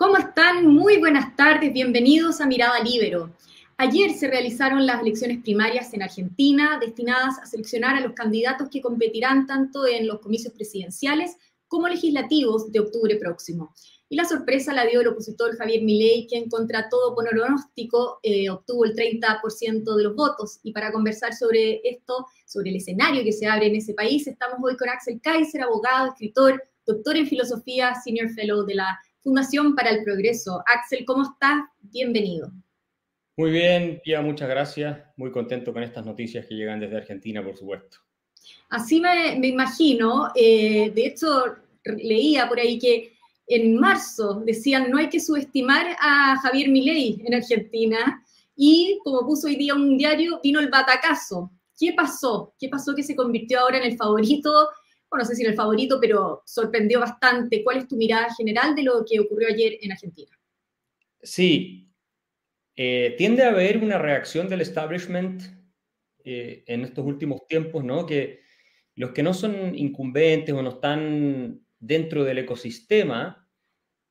¿Cómo están? Muy buenas tardes, bienvenidos a Mirada Libero. Ayer se realizaron las elecciones primarias en Argentina destinadas a seleccionar a los candidatos que competirán tanto en los comicios presidenciales como legislativos de octubre próximo. Y la sorpresa la dio el opositor Javier Milei, quien contra todo pronóstico eh, obtuvo el 30% de los votos. Y para conversar sobre esto, sobre el escenario que se abre en ese país, estamos hoy con Axel Kaiser, abogado, escritor, doctor en filosofía, senior fellow de la Fundación para el Progreso. Axel, ¿cómo estás? Bienvenido. Muy bien, Pia, muchas gracias. Muy contento con estas noticias que llegan desde Argentina, por supuesto. Así me, imagino. Eh, de hecho, leía por ahí que en marzo decían no hay que subestimar a Javier Milei en Argentina y como puso hoy día un diario, vino el batacazo. ¿Qué pasó? ¿Qué pasó que se convirtió ahora en el favorito no sé si era el favorito, pero sorprendió bastante. ¿Cuál es tu mirada general de lo que ocurrió ayer en Argentina? Sí, eh, tiende a haber una reacción del establishment eh, en estos últimos tiempos, ¿no? Que los que no son incumbentes o no están dentro del ecosistema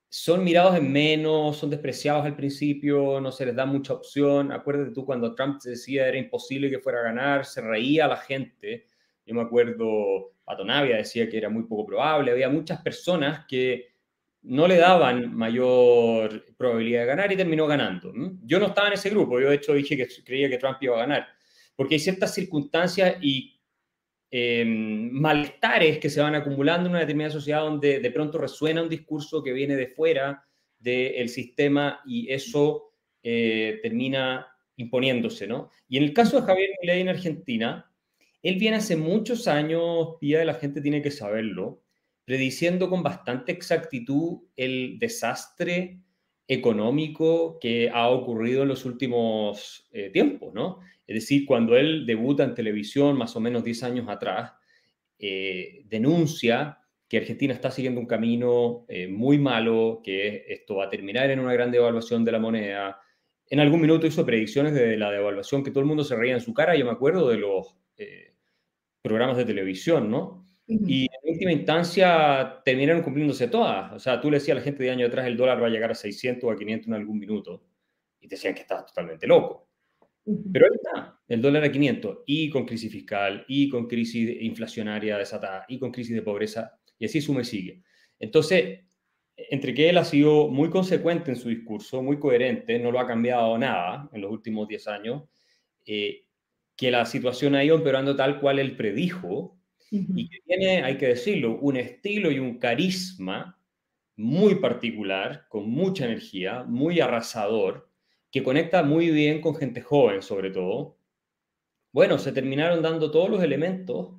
son mirados en menos, son despreciados al principio, no se les da mucha opción. Acuérdate tú cuando Trump decía era imposible que fuera a ganar, se reía la gente. Yo me acuerdo Patonavia decía que era muy poco probable, había muchas personas que no le daban mayor probabilidad de ganar y terminó ganando. Yo no estaba en ese grupo, yo de hecho dije que creía que Trump iba a ganar, porque hay ciertas circunstancias y em, malestares que se van acumulando en una determinada sociedad donde de pronto resuena un discurso que viene de fuera del sistema y eso eh, termina imponiéndose, ¿no? Y en el caso de Javier Milei en Argentina, él viene hace muchos años, Pía, la gente tiene que saberlo, prediciendo con bastante exactitud el desastre económico que ha ocurrido en los últimos eh, tiempos, ¿no? Es decir, cuando él debuta en televisión, más o menos 10 años atrás, eh, denuncia que Argentina está siguiendo un camino eh, muy malo, que esto va a terminar en una gran devaluación de la moneda. En algún minuto hizo predicciones de la devaluación que todo el mundo se reía en su cara. Yo me acuerdo de los programas de televisión, ¿no? Y en última instancia terminaron cumpliéndose todas. O sea, tú le decías a la gente de año atrás el dólar va a llegar a 600 o a 500 en algún minuto y te decían que estabas totalmente loco. Pero ahí está, el dólar a 500 y con crisis fiscal y con crisis inflacionaria desatada y con crisis de pobreza y así sume sigue. Entonces, entre que él ha sido muy consecuente en su discurso, muy coherente, no lo ha cambiado nada en los últimos 10 años, eh, que la situación ha ido empeorando tal cual él predijo y que tiene, hay que decirlo, un estilo y un carisma muy particular, con mucha energía, muy arrasador, que conecta muy bien con gente joven sobre todo. Bueno, se terminaron dando todos los elementos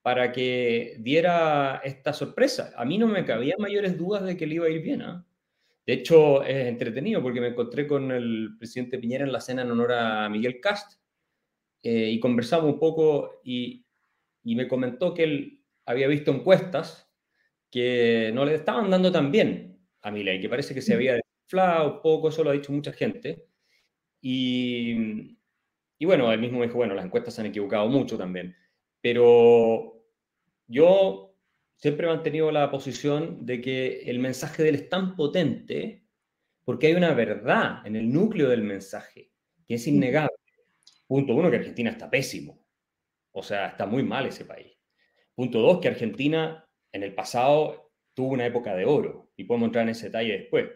para que diera esta sorpresa. A mí no me cabían mayores dudas de que le iba a ir bien. ¿ah? De hecho, es entretenido porque me encontré con el presidente Piñera en la cena en honor a Miguel Cast eh, y conversamos un poco y, y, me comentó que él había visto encuestas que no le estaban dando tan bien a Milei, que parece que se había desinflado un poco, eso lo ha dicho mucha gente. Y, y bueno, él mismo dijo, bueno, las encuestas se han equivocado mucho también, pero yo siempre he mantenido la posición de que el mensaje de él es tan potente porque hay una verdad en el núcleo del mensaje, que es innegable. Punto uno, que Argentina está pésimo. O sea, está muy mal ese país. Punto dos, que Argentina en el pasado tuvo una época de oro. Y podemos entrar en ese detalle después.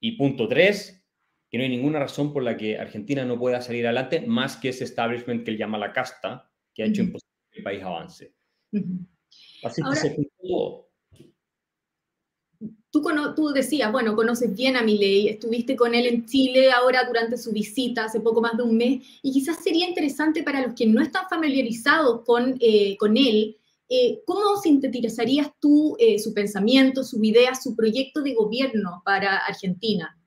Y punto tres, que no hay ninguna razón por la que Argentina no pueda salir adelante más que ese establishment que él llama la casta, que ha hecho imposible que el país avance. Así que se Tú, tú, decías, bueno, conoces bien a Milei, estuviste con él en Chile ahora durante su visita hace poco más de un mes, y quizás sería interesante para los que no están familiarizados con, eh, con él, eh, ¿cómo sintetizarías tú eh, su pensamiento, su idea, su proyecto de gobierno para Argentina?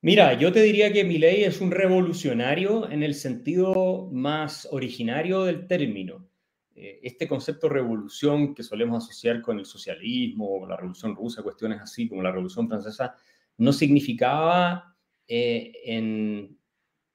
Mira, yo te diría que Milei es un revolucionario en el sentido más originario del término. Eh, este concepto de revolución que solemos asociar con el socialismo, con la revolución rusa, cuestiones así como la revolución francesa, no significaba eh, en,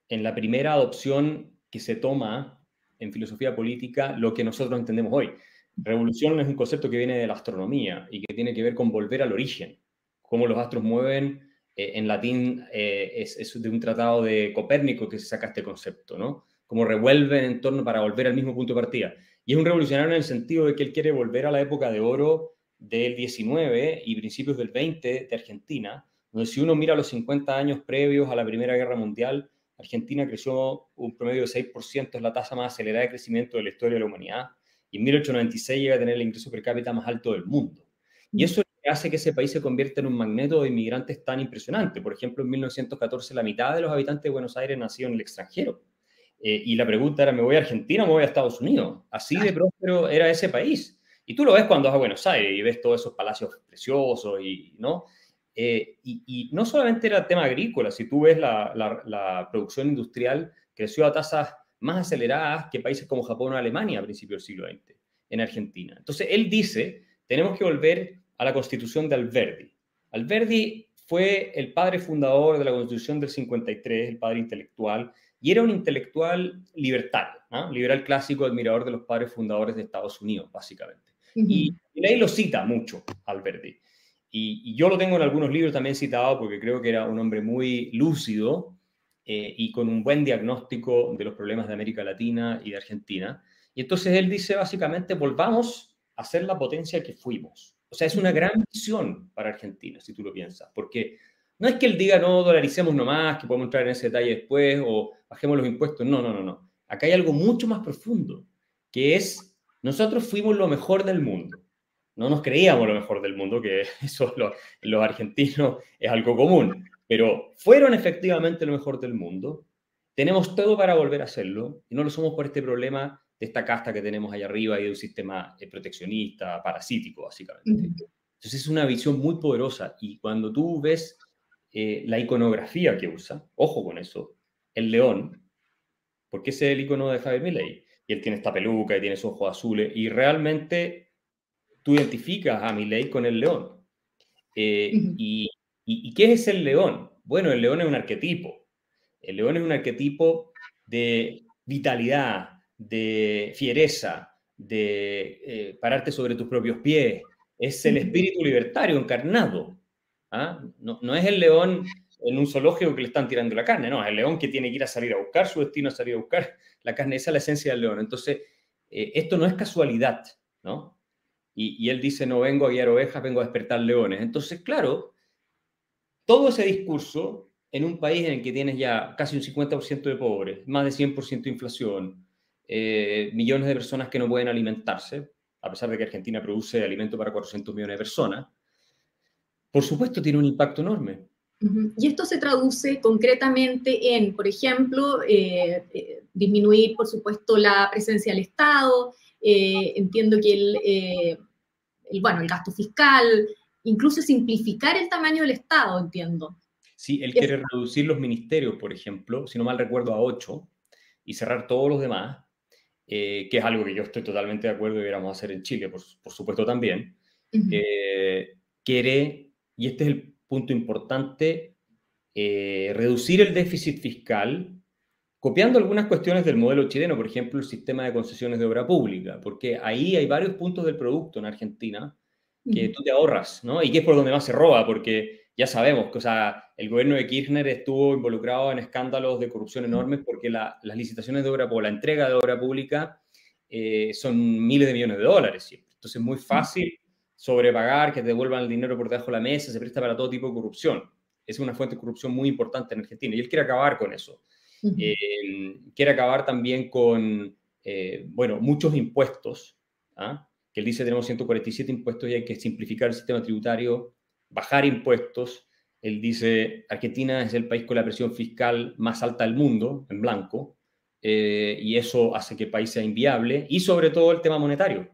en la primera adopción que se toma en filosofía política lo que nosotros entendemos hoy. Revolución es un concepto que viene de la astronomía y que tiene que ver con volver al origen, cómo los astros mueven, eh, en latín eh, es, de un tratado de Copérnico que se saca este concepto, ¿no? Como revuelven en torno para volver al mismo punto de partida. Y es un revolucionario en el sentido de que él quiere volver a la época de oro del 19 y principios del 20 de Argentina, donde si uno mira los 50 años previos a la Primera Guerra Mundial, Argentina creció un promedio de 6%, es la tasa más acelerada de crecimiento de la historia de la humanidad, y en 1896 llega a tener el ingreso per cápita más alto del mundo. Y eso hace que ese país se convierta en un magneto de inmigrantes tan impresionante. Por ejemplo, en 1914 la mitad de los habitantes de Buenos Aires nacieron en el extranjero. Eh, y la pregunta era, ¿me voy a Argentina o me voy a Estados Unidos? Así de próspero era ese país. Y tú lo ves cuando vas a Buenos Aires y ves todos esos palacios preciosos, y, ¿no? Eh, y, no solamente era tema agrícola, si tú ves la, la, producción industrial creció a tasas más aceleradas que países como Japón o Alemania a principios del siglo XX, en Argentina. Entonces, él dice, tenemos que volver a la constitución de Alberdi. Alberdi fue el padre fundador de la constitución del 53, el padre intelectual, y era un intelectual libertario, liberal clásico, admirador de los padres fundadores de Estados Unidos, básicamente. Y, ahí lo cita mucho Alberdi. Y, yo lo tengo en algunos libros también citado porque creo que era un hombre muy lúcido eh, y con un buen diagnóstico de los problemas de América Latina y de Argentina. Y entonces él dice básicamente, volvamos a ser la potencia que fuimos. O sea, es una gran visión para Argentina, si tú lo piensas, porque no es que él diga, no, dolaricemos nomás, que podemos entrar en ese detalle después, o bajemos los impuestos. No, no, no, no. Acá hay algo mucho más profundo, que es, nosotros fuimos lo mejor del mundo. No nos creíamos lo mejor del mundo, que eso los argentinos es algo común, pero fueron efectivamente lo mejor del mundo. Tenemos todo para volver a hacerlo y no lo somos por este problema de esta casta que tenemos allá arriba y de un sistema eh, proteccionista, parasítico, básicamente. Entonces es una visión muy poderosa y cuando tú ves eh, la iconografía que usa, ojo con eso, el león, porque ese es el icono de Javier Milei, y él tiene esta peluca y tiene sus ojos azules, y realmente tú identificas a Milei con el león. Eh, y, y, qué es el león? Bueno, el león es un arquetipo. El león es un arquetipo de vitalidad, de fiereza, de eh, pararte sobre tus propios pies. Es el espíritu libertario encarnado. ¿ah? No, es el león en un zoológico que le están tirando la carne, no, es el león que tiene que ir a salir a buscar su destino, a salir a buscar la carne. Esa es la esencia del león. Entonces, eh, esto no es casualidad, ¿no? Y, y él dice, no vengo a guiar ovejas, vengo a despertar leones. Entonces, claro, todo ese discurso en un país en el que tienes ya casi un 50% de pobres, más de 100% de inflación, eh, millones de personas que no pueden alimentarse, a pesar de que Argentina produce alimento para 400 millones de personas, por supuesto tiene un impacto enorme. Y esto se traduce concretamente en, por ejemplo, eh, eh, disminuir, por supuesto, la presencia del Estado, entiendo que el, el, bueno, el gasto fiscal, incluso simplificar el tamaño del Estado, entiendo. Sí, él quiere reducir los ministerios, por ejemplo, si no mal recuerdo, a ocho y cerrar todos los demás eh, que es algo que yo estoy totalmente de acuerdo y deberíamos hacer en Chile, por, supuesto también, eh, quiere, y este es el punto importante, eh, reducir el déficit fiscal copiando algunas cuestiones del modelo chileno, por ejemplo, el sistema de concesiones de obra pública, porque ahí hay varios puntos del producto en Argentina que tú te ahorras, ¿no? Y que es por donde más se roba, porque ya sabemos que o sea, el gobierno de Kirchner estuvo involucrado en escándalos de corrupción enormes porque las licitaciones de obra pública, la entrega de obra pública eh, son miles de millones de dólares siempre. Entonces es muy fácil sobrepagar, que te devuelvan el dinero por debajo de la mesa, se presta para todo tipo de corrupción. Es una fuente de corrupción muy importante en Argentina y él quiere acabar con eso. Eh, quiere acabar también con, eh, bueno, muchos impuestos, ¿ah? que él dice tenemos 147 impuestos y hay que simplificar el sistema tributario bajar impuestos. Él dice, Argentina es el país con la presión fiscal más alta del mundo, en blanco, eh, y eso hace que el país sea inviable. Y sobre todo el tema monetario,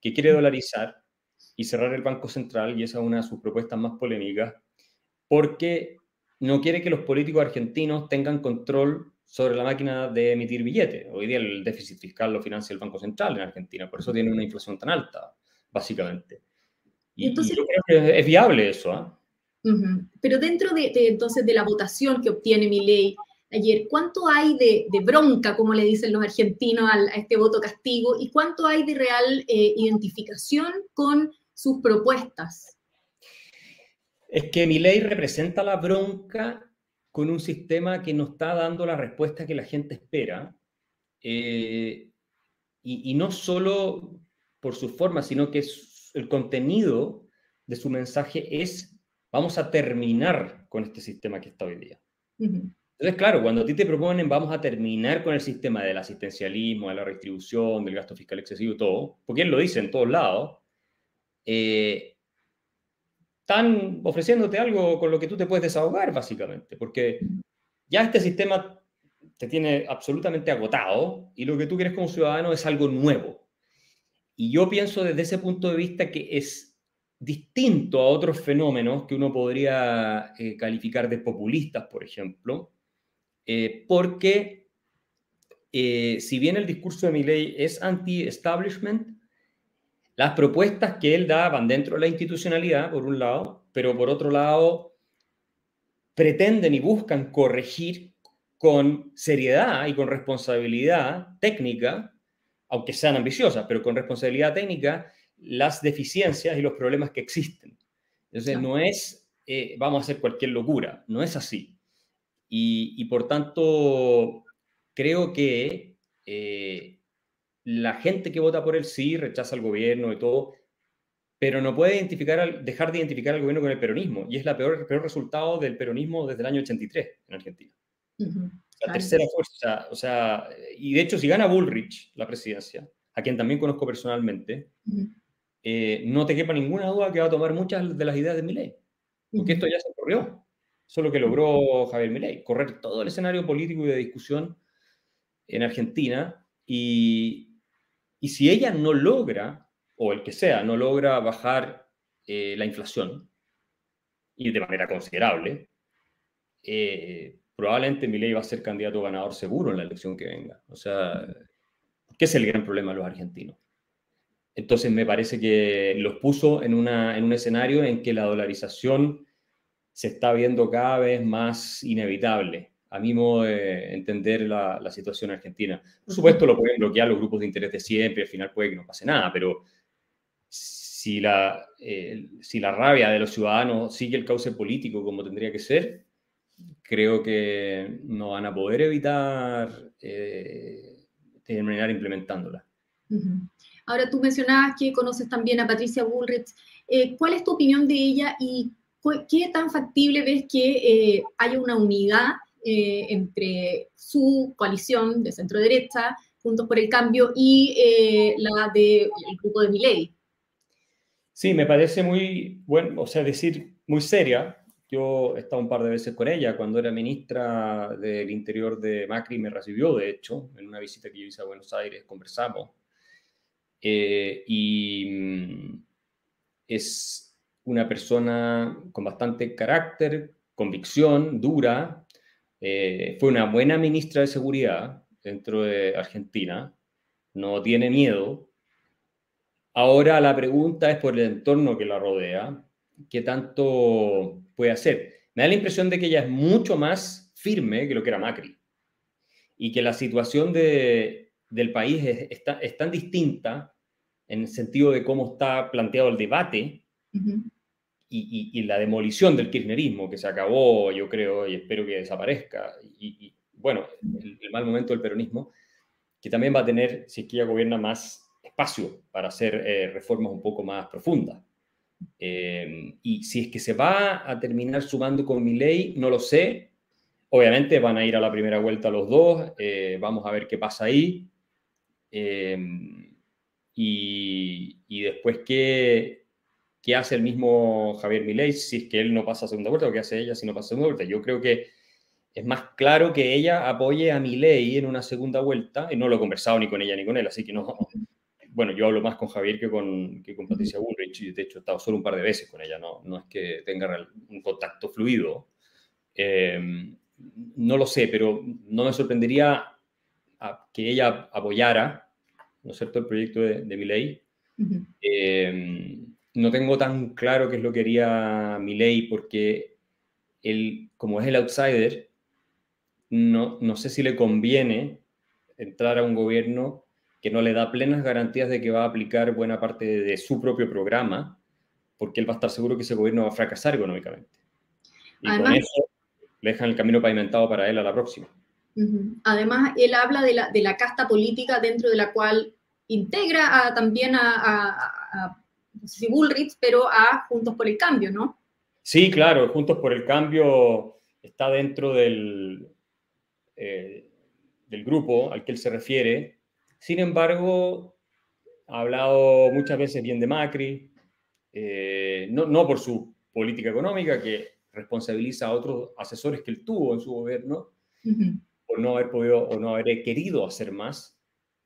que quiere dolarizar y cerrar el Banco Central, y esa es una de sus propuestas más polémicas, porque no quiere que los políticos argentinos tengan control sobre la máquina de emitir billetes. Hoy día el déficit fiscal lo financia el Banco Central en Argentina, por eso tiene una inflación tan alta, básicamente. Y, entonces, yo creo que es viable eso. ¿ah? Pero dentro de, entonces de la votación que obtiene mi ley ayer, ¿cuánto hay de, bronca, como le dicen los argentinos, a este voto castigo? ¿Y cuánto hay de real eh, identificación con sus propuestas? Es que mi ley representa la bronca con un sistema que no está dando la respuesta que la gente espera. Eh, y, y, no solo por su forma, sino que el contenido de su mensaje es, vamos a terminar con este sistema que está hoy día. Entonces, claro, cuando a ti te proponen, vamos a terminar con el sistema del asistencialismo, de la redistribución, del gasto fiscal excesivo, todo, porque él lo dice en todos lados, eh, están ofreciéndote algo con lo que tú te puedes desahogar, básicamente, porque ya este sistema te tiene absolutamente agotado y lo que tú quieres como ciudadano es algo nuevo. Y yo pienso desde ese punto de vista que es distinto a otros fenómenos que uno podría eh, calificar de populistas, por ejemplo, eh, porque eh, si bien el discurso de Milley es anti-establishment, las propuestas que él da van dentro de la institucionalidad, por un lado, pero por otro lado, pretenden y buscan corregir con seriedad y con responsabilidad técnica, aunque sean ambiciosas, pero con responsabilidad técnica, las deficiencias y los problemas que existen. Entonces, no, es, eh, vamos a hacer cualquier locura, no es así. Y, por tanto, creo que eh, la gente que vota por el sí rechaza al gobierno y todo, pero no puede identificar, dejar de identificar al gobierno con el peronismo. Y es la peor, el peor resultado del peronismo desde el año 83 en Argentina. La tercera fuerza. O sea, y de hecho, si gana Bullrich la presidencia, a quien también conozco personalmente, eh, no te quepa ninguna duda que va a tomar muchas de las ideas de Milei. Porque esto ya se ocurrió. Eso es lo que logró Javier Milei, correr todo el escenario político y de discusión en Argentina. Y, y si ella no logra, o el que sea, no logra bajar eh, la inflación, y de manera considerable, eh, probablemente Milei va a ser candidato ganador seguro en la elección que venga. O sea, ¿qué es el gran problema de los argentinos? Entonces me parece que los puso en, una, en un escenario en que la dolarización se está viendo cada vez más inevitable, a mi modo de entender la, la situación argentina. Por supuesto lo pueden bloquear los grupos de interés de siempre, al final puede que no pase nada, pero si la, eh, si la rabia de los ciudadanos sigue el cauce político como tendría que ser, creo que no van a poder evitar eh, terminar implementándola. Ahora tú mencionabas que conoces también a Patricia Bullrich. Eh, ¿Cuál es tu opinión de ella y qué tan factible ves que eh, haya una unidad eh, entre su coalición de centro derecha, Juntos por el Cambio, y la del grupo de Miley? Sí, me parece muy bueno, o sea, decir muy seria. Yo he estado un par de veces con ella cuando era ministra del Interior de Macri, me recibió, de hecho, en una visita que yo hice a Buenos Aires, conversamos eh, y mm, es una persona con bastante carácter, convicción, dura. Eh, fue una buena ministra de Seguridad dentro de Argentina. No tiene miedo. Ahora la pregunta es por el entorno que la rodea. ¿Qué tanto puede hacer? Me da la impresión de que ella es mucho más firme que lo que era Macri. Y que la situación de, del país es, es tan distinta en el sentido de cómo está planteado el debate y, la demolición del kirchnerismo, que se acabó, yo creo, y espero que desaparezca, y, bueno, el, mal momento del peronismo, que también va a tener, si es que ella gobierna, más espacio para hacer eh, reformas un poco más profundas. Eh, y si es que se va a terminar sumando con mi ley, no lo sé. Obviamente van a ir a la primera vuelta los dos, eh, vamos a ver qué pasa ahí y, después qué, qué, hace el mismo Javier Milei si es que él no pasa a segunda vuelta o qué hace ella si no pasa a segunda vuelta. Yo creo que es más claro que ella apoye a Milei en una segunda vuelta, y no lo he conversado ni con ella ni con él, así que no, bueno, yo hablo más con Javier que con, que con Patricia Bullrich, y de hecho he estado solo un par de veces con ella, no, no es que tenga un contacto fluido. Eh, no lo sé, pero no me sorprendería que ella apoyara ¿no es cierto?, el proyecto de, de mi ley. Eh, no tengo tan claro qué es lo que quería mi ley porque él, como es el outsider, no, no sé si le conviene entrar a un gobierno que no le da plenas garantías de que va a aplicar buena parte de su propio programa, porque él va a estar seguro que ese gobierno va a fracasar económicamente. Y con eso le dejan el camino pavimentado para él a la próxima. Además, él habla de la, de la, casta política dentro de la cual integra también a, no sé si Bullrich, pero a Juntos por el Cambio, ¿no? Sí, claro, Juntos por el Cambio está dentro del, eh, del grupo al que él se refiere. Sin embargo, ha hablado muchas veces bien de Macri, eh, no, no por su política económica, que responsabiliza a otros asesores que él tuvo en su gobierno, por no haber podido o no haber querido hacer más.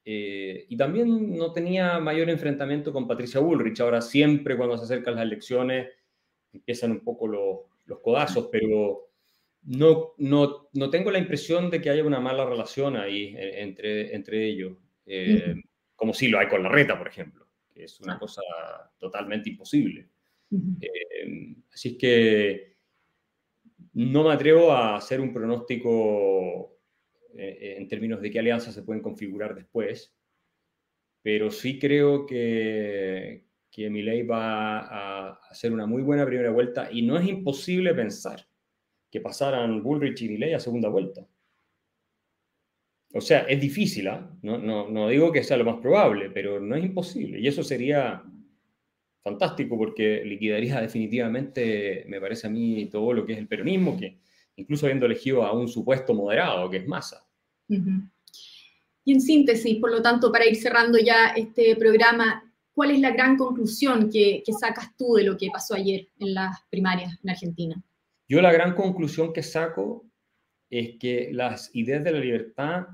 Eh, y también no tenía mayor enfrentamiento con Patricia Bullrich. Ahora siempre cuando se acercan las elecciones empiezan un poco los, los codazos, pero no, no, no, tengo la impresión de que haya una mala relación ahí eh, entre, entre ellos, eh, como si lo hay con la reta, por ejemplo, que es una cosa totalmente imposible. así es que no me atrevo a hacer un pronóstico eh, eh, en términos de qué alianzas se pueden configurar después, pero sí creo que, que Milei va a hacer una muy buena primera vuelta y no es imposible pensar que pasaran Bullrich y Milei a segunda vuelta. O sea, es difícil, ¿ah? no, no, no digo que sea lo más probable, pero no es imposible. Y eso sería fantástico porque liquidaría definitivamente, me parece a mí, todo lo que es el peronismo, que incluso habiendo elegido a un supuesto moderado, que es Massa. Y en síntesis, por lo tanto, para ir cerrando ya este programa, ¿cuál es la gran conclusión que, que sacas tú de lo que pasó ayer en las primarias en Argentina? Yo la gran conclusión que saco es que las ideas de la libertad,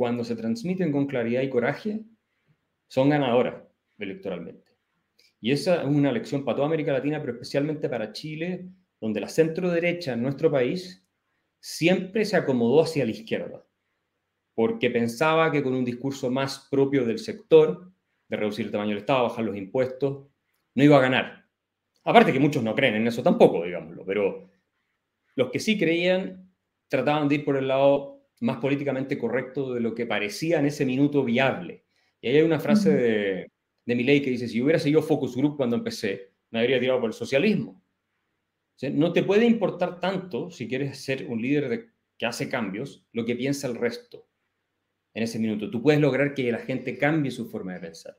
cuando se transmiten con claridad y coraje, son ganadoras electoralmente. Y esa es una lección para toda América Latina, pero especialmente para Chile, donde la centro derecha en nuestro país siempre se acomodó hacia la izquierda, porque pensaba que con un discurso más propio del sector, de reducir el tamaño del Estado, bajar los impuestos, no iba a ganar. Aparte que muchos no creen en eso tampoco, digámoslo, pero los que sí creían trataban de ir por el lado más políticamente correcto de lo que parecía en ese minuto viable. Y ahí hay una frase de, de mi ley que dice, si hubiera seguido Focus Group cuando empecé, me habría tirado por el socialismo. no te puede importar tanto, si quieres ser un líder que hace cambios, lo que piensa el resto en ese minuto. Tú puedes lograr que la gente cambie su forma de pensar.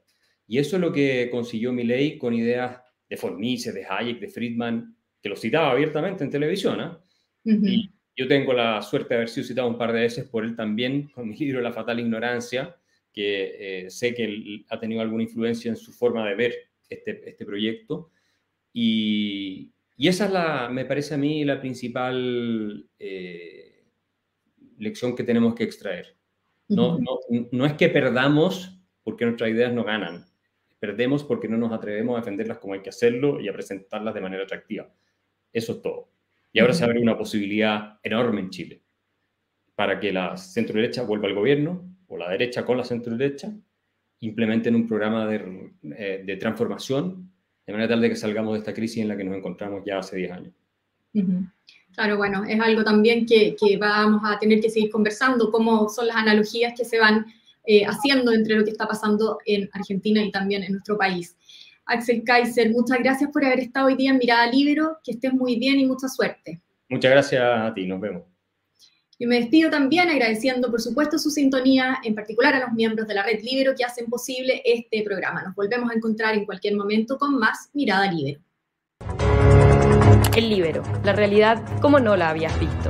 Y eso es lo que consiguió ley con ideas de Fornice, de Hayek, de Friedman, que lo citaba abiertamente en televisión. Y yo tengo la suerte de haber sido citado un par de veces por él también con mi libro La fatal ignorancia, que eh, sé que él ha tenido alguna influencia en su forma de ver este, este proyecto. Y, y, esa es la, me parece a mí, la principal eh, lección que tenemos que extraer. No, no, no, es que perdamos porque nuestras ideas no ganan, perdemos porque no nos atrevemos a defenderlas como hay que hacerlo y a presentarlas de manera atractiva. Eso es todo. Y ahora se abre una posibilidad enorme en Chile para que la centro derecha vuelva al gobierno, o la derecha con la centro derecha, implementen un programa de, eh, de, transformación de manera tal de que salgamos de esta crisis en la que nos encontramos ya hace 10 años. Claro, bueno, es algo también que, que, vamos a tener que seguir conversando, cómo son las analogías que se van eh, haciendo entre lo que está pasando en Argentina y también en nuestro país. Axel Kaiser, muchas gracias por haber estado hoy día en Mirada Libero, que estés muy bien y mucha suerte. Muchas gracias a ti, nos vemos. Y me despido también agradeciendo, por supuesto, su sintonía, en particular a los miembros de la Red Libero que hacen posible este programa. Nos volvemos a encontrar en cualquier momento con más Mirada Libero. El Libero, la realidad como no la habías visto.